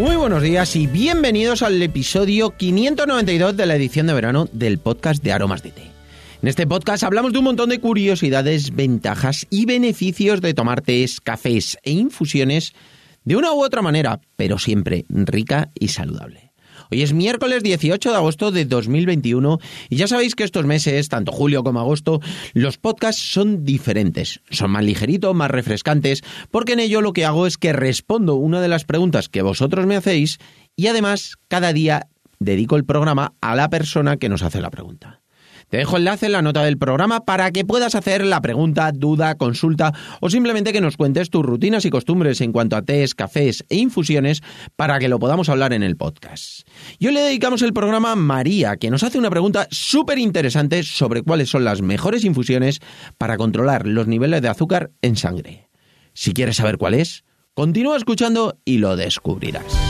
Muy buenos días y bienvenidos al episodio 592 de la edición de verano del podcast de Aromas de Té. En este podcast hablamos de un montón de curiosidades, ventajas y beneficios de tomar tés, cafés e infusiones de una u otra manera, pero siempre rica y saludable. Hoy es miércoles 18 de agosto de 2021 y ya sabéis que estos meses, tanto julio como agosto, los podcasts son diferentes. Son más ligeritos, más refrescantes, porque en ello lo que hago es que respondo una de las preguntas que vosotros me hacéis y además cada día dedico el programa a la persona que nos hace la pregunta. Te dejo enlace en la nota del programa para que puedas hacer la pregunta, duda, consulta o simplemente que nos cuentes tus rutinas y costumbres en cuanto a tés, cafés e infusiones para que lo podamos hablar en el podcast. Y hoy le dedicamos el programa a María, que nos hace una pregunta súper interesante sobre cuáles son las mejores infusiones para controlar los niveles de azúcar en sangre. Si quieres saber cuál es, continúa escuchando y lo descubrirás.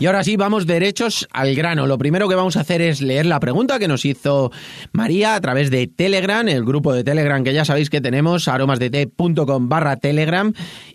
Y ahora sí, vamos derechos al grano. Lo primero que vamos a hacer es leer la pregunta que nos hizo María a través de Telegram, el grupo de Telegram que ya sabéis que tenemos, aromasdete.com barra Telegram.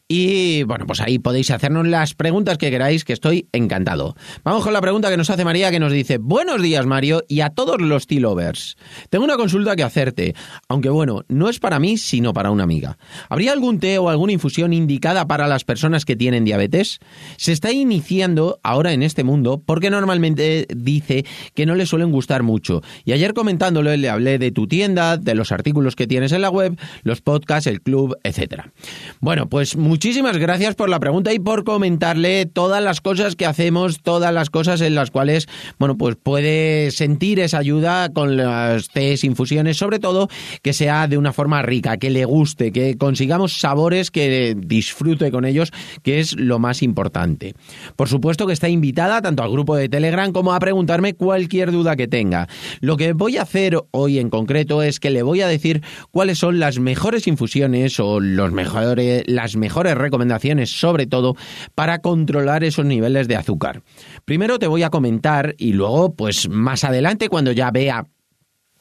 Y bueno, pues ahí podéis hacernos las preguntas que queráis, que estoy encantado. Vamos con la pregunta que nos hace María, que nos dice, buenos días Mario y a todos los T-Lovers. Tengo una consulta que hacerte, aunque bueno, no es para mí, sino para una amiga. ¿Habría algún té o alguna infusión indicada para las personas que tienen diabetes? Se está iniciando ahora en este mundo porque normalmente dice que no le suelen gustar mucho. Y ayer comentándolo le hablé de tu tienda, de los artículos que tienes en la web, los podcasts, el club, etcétera. Bueno, pues muchísimas gracias por la pregunta y por comentarle todas las cosas que hacemos, todas las cosas en las cuales, bueno, pues puede sentir esa ayuda con las tés, infusiones, sobre todo que sea de una forma rica, que le guste, que consigamos sabores que disfrute con ellos, que es lo más importante. Por supuesto que está invitada tanto al grupo de Telegram como a preguntarme cualquier duda que tenga. Lo que voy a hacer hoy en concreto es que le voy a decir cuáles son las mejores infusiones o los mejores, las mejores recomendaciones, sobre todo, para controlar esos niveles de azúcar. Primero te voy a comentar y luego, pues más adelante, cuando ya vea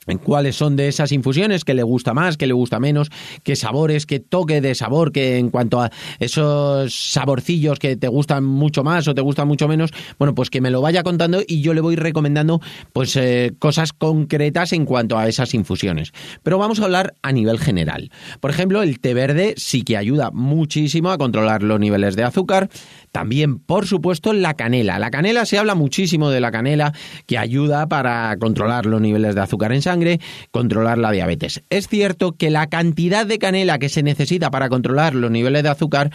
en cuáles son de esas infusiones que le gusta más, que le gusta menos, qué sabores, qué toque de sabor, que en cuanto a esos saborcillos que te gustan mucho más o te gustan mucho menos, bueno, pues que me lo vaya contando y yo le voy recomendando pues eh, cosas concretas en cuanto a esas infusiones. Pero vamos a hablar a nivel general. Por ejemplo, el té verde sí que ayuda muchísimo a controlar los niveles de azúcar. También, por supuesto, la canela. La canela se habla muchísimo de la canela que ayuda para controlar los niveles de azúcar en sangre, controlar la diabetes. Es cierto que la cantidad de canela que se necesita para controlar los niveles de azúcar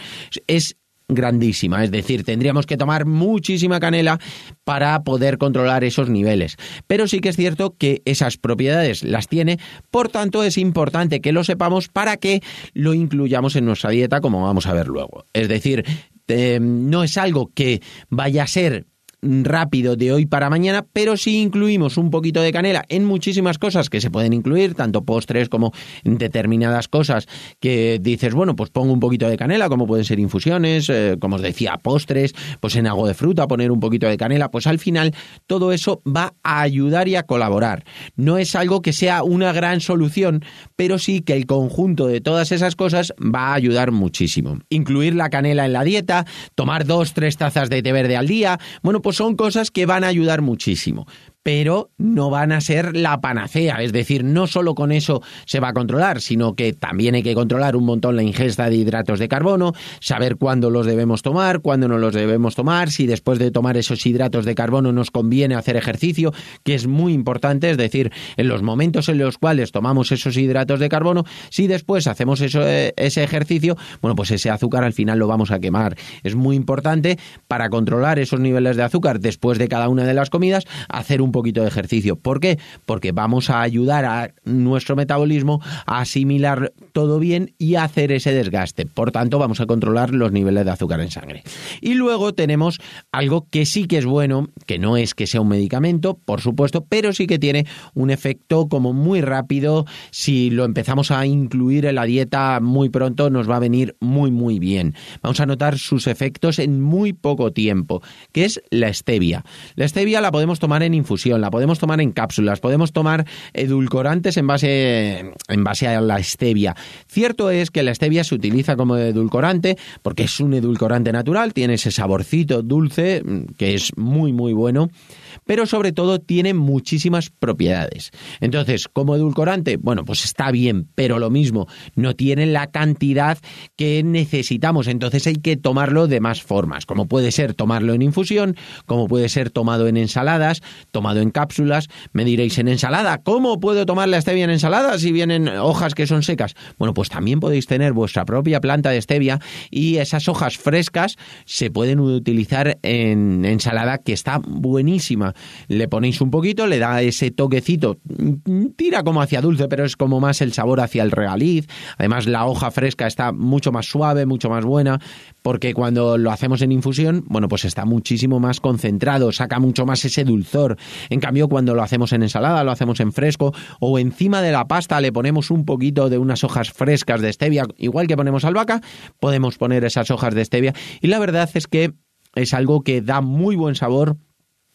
es grandísima, es decir, tendríamos que tomar muchísima canela para poder controlar esos niveles. Pero sí que es cierto que esas propiedades las tiene, por tanto es importante que lo sepamos para que lo incluyamos en nuestra dieta, como vamos a ver luego. Es decir, eh, no es algo que vaya a ser rápido de hoy para mañana, pero si incluimos un poquito de canela en muchísimas cosas que se pueden incluir, tanto postres como determinadas cosas que dices, bueno, pues pongo un poquito de canela, como pueden ser infusiones, eh, como os decía, postres, pues en algo de fruta poner un poquito de canela, pues al final todo eso va a ayudar y a colaborar. No es algo que sea una gran solución, pero sí que el conjunto de todas esas cosas va a ayudar muchísimo. Incluir la canela en la dieta, tomar dos, tres tazas de té verde al día, bueno, pues pues son cosas que van a ayudar muchísimo pero no van a ser la panacea. Es decir, no solo con eso se va a controlar, sino que también hay que controlar un montón la ingesta de hidratos de carbono, saber cuándo los debemos tomar, cuándo no los debemos tomar, si después de tomar esos hidratos de carbono nos conviene hacer ejercicio, que es muy importante, es decir, en los momentos en los cuales tomamos esos hidratos de carbono, si después hacemos eh, ese ejercicio, bueno, pues ese azúcar al final lo vamos a quemar. Es muy importante para controlar esos niveles de azúcar después de cada una de las comidas, hacer un poquito de ejercicio. ¿Por qué? Porque vamos a ayudar a nuestro metabolismo a asimilar todo bien y hacer ese desgaste. Por tanto, vamos a controlar los niveles de azúcar en sangre. Y luego tenemos algo que sí que es bueno, que no es que sea un medicamento, por supuesto, pero sí que tiene un efecto como muy rápido. Si lo empezamos a incluir en la dieta muy pronto, nos va a venir muy, muy bien. Vamos a notar sus efectos en muy poco tiempo, que es la stevia. La stevia la podemos tomar en infusión, la podemos tomar en cápsulas, podemos tomar edulcorantes en base, en base a la stevia. Cierto es que la stevia se utiliza como edulcorante porque es un edulcorante natural, tiene ese saborcito dulce mm, que es muy, muy bueno pero sobre todo tiene muchísimas propiedades. Entonces, como edulcorante, bueno, pues está bien, pero lo mismo, no tiene la cantidad que necesitamos, entonces hay que tomarlo de más formas, como puede ser tomarlo en infusión, como puede ser tomado en ensaladas, tomado en cápsulas, me diréis en ensalada, ¿cómo puedo tomar la stevia en ensalada si vienen hojas que son secas? Bueno, pues también podéis tener vuestra propia planta de stevia y esas hojas frescas se pueden utilizar en ensalada que está buenísima le ponéis un poquito, le da ese toquecito, tira como hacia dulce, pero es como más el sabor hacia el regaliz. Además, la hoja fresca está mucho más suave, mucho más buena, porque cuando lo hacemos en infusión, bueno, pues está muchísimo más concentrado, saca mucho más ese dulzor. En cambio, cuando lo hacemos en ensalada, lo hacemos en fresco, o encima de la pasta le ponemos un poquito de unas hojas frescas de stevia, igual que ponemos albahaca, podemos poner esas hojas de stevia. Y la verdad es que es algo que da muy buen sabor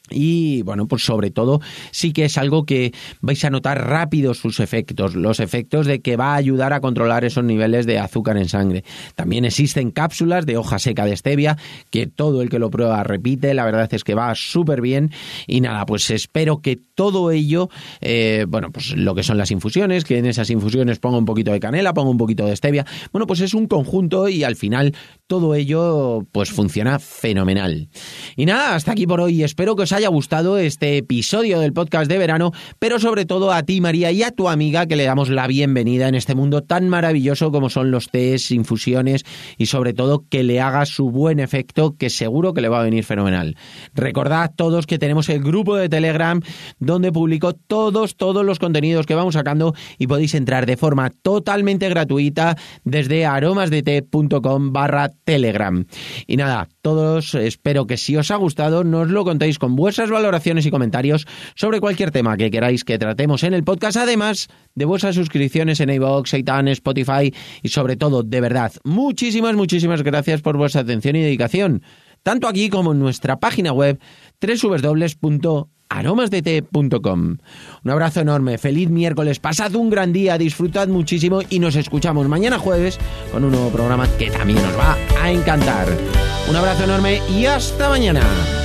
y bueno, pues sobre todo sí que es algo que vais a notar rápido sus efectos, los efectos de que va a ayudar a controlar esos niveles de azúcar en sangre. También existen cápsulas de hoja seca de stevia que todo el que lo prueba repite, la verdad es que va súper bien y nada, pues espero que todo ello, eh, bueno, pues lo que son las infusiones, que en esas infusiones ponga un poquito de canela, ponga un poquito de stevia, bueno, pues es un conjunto y al final todo ello pues funciona fenomenal. Y nada, hasta aquí por hoy, espero que os haya gustado este episodio del podcast de verano, pero sobre todo a ti María y a tu amiga que le damos la bienvenida en este mundo tan maravilloso como son los tés, infusiones y sobre todo que le haga su buen efecto que seguro que le va a venir fenomenal. Recordad todos que tenemos el grupo de Telegram donde publico todos, todos los contenidos que vamos sacando y podéis entrar de forma totalmente gratuita desde aromasdete.com barra Telegram. Y nada, todos espero que si os ha gustado nos lo contéis con vuestras valoraciones y comentarios sobre cualquier tema que queráis que tratemos en el podcast, además de vuestras suscripciones en iVoox, Seitan, Spotify y sobre todo, de verdad, muchísimas, muchísimas gracias por vuestra atención y dedicación, tanto aquí como en nuestra página web www.aromasdt.com. Un abrazo enorme, feliz miércoles, pasad un gran día, disfrutad muchísimo y nos escuchamos mañana jueves con un nuevo programa que también os va a encantar. Un abrazo enorme y hasta mañana.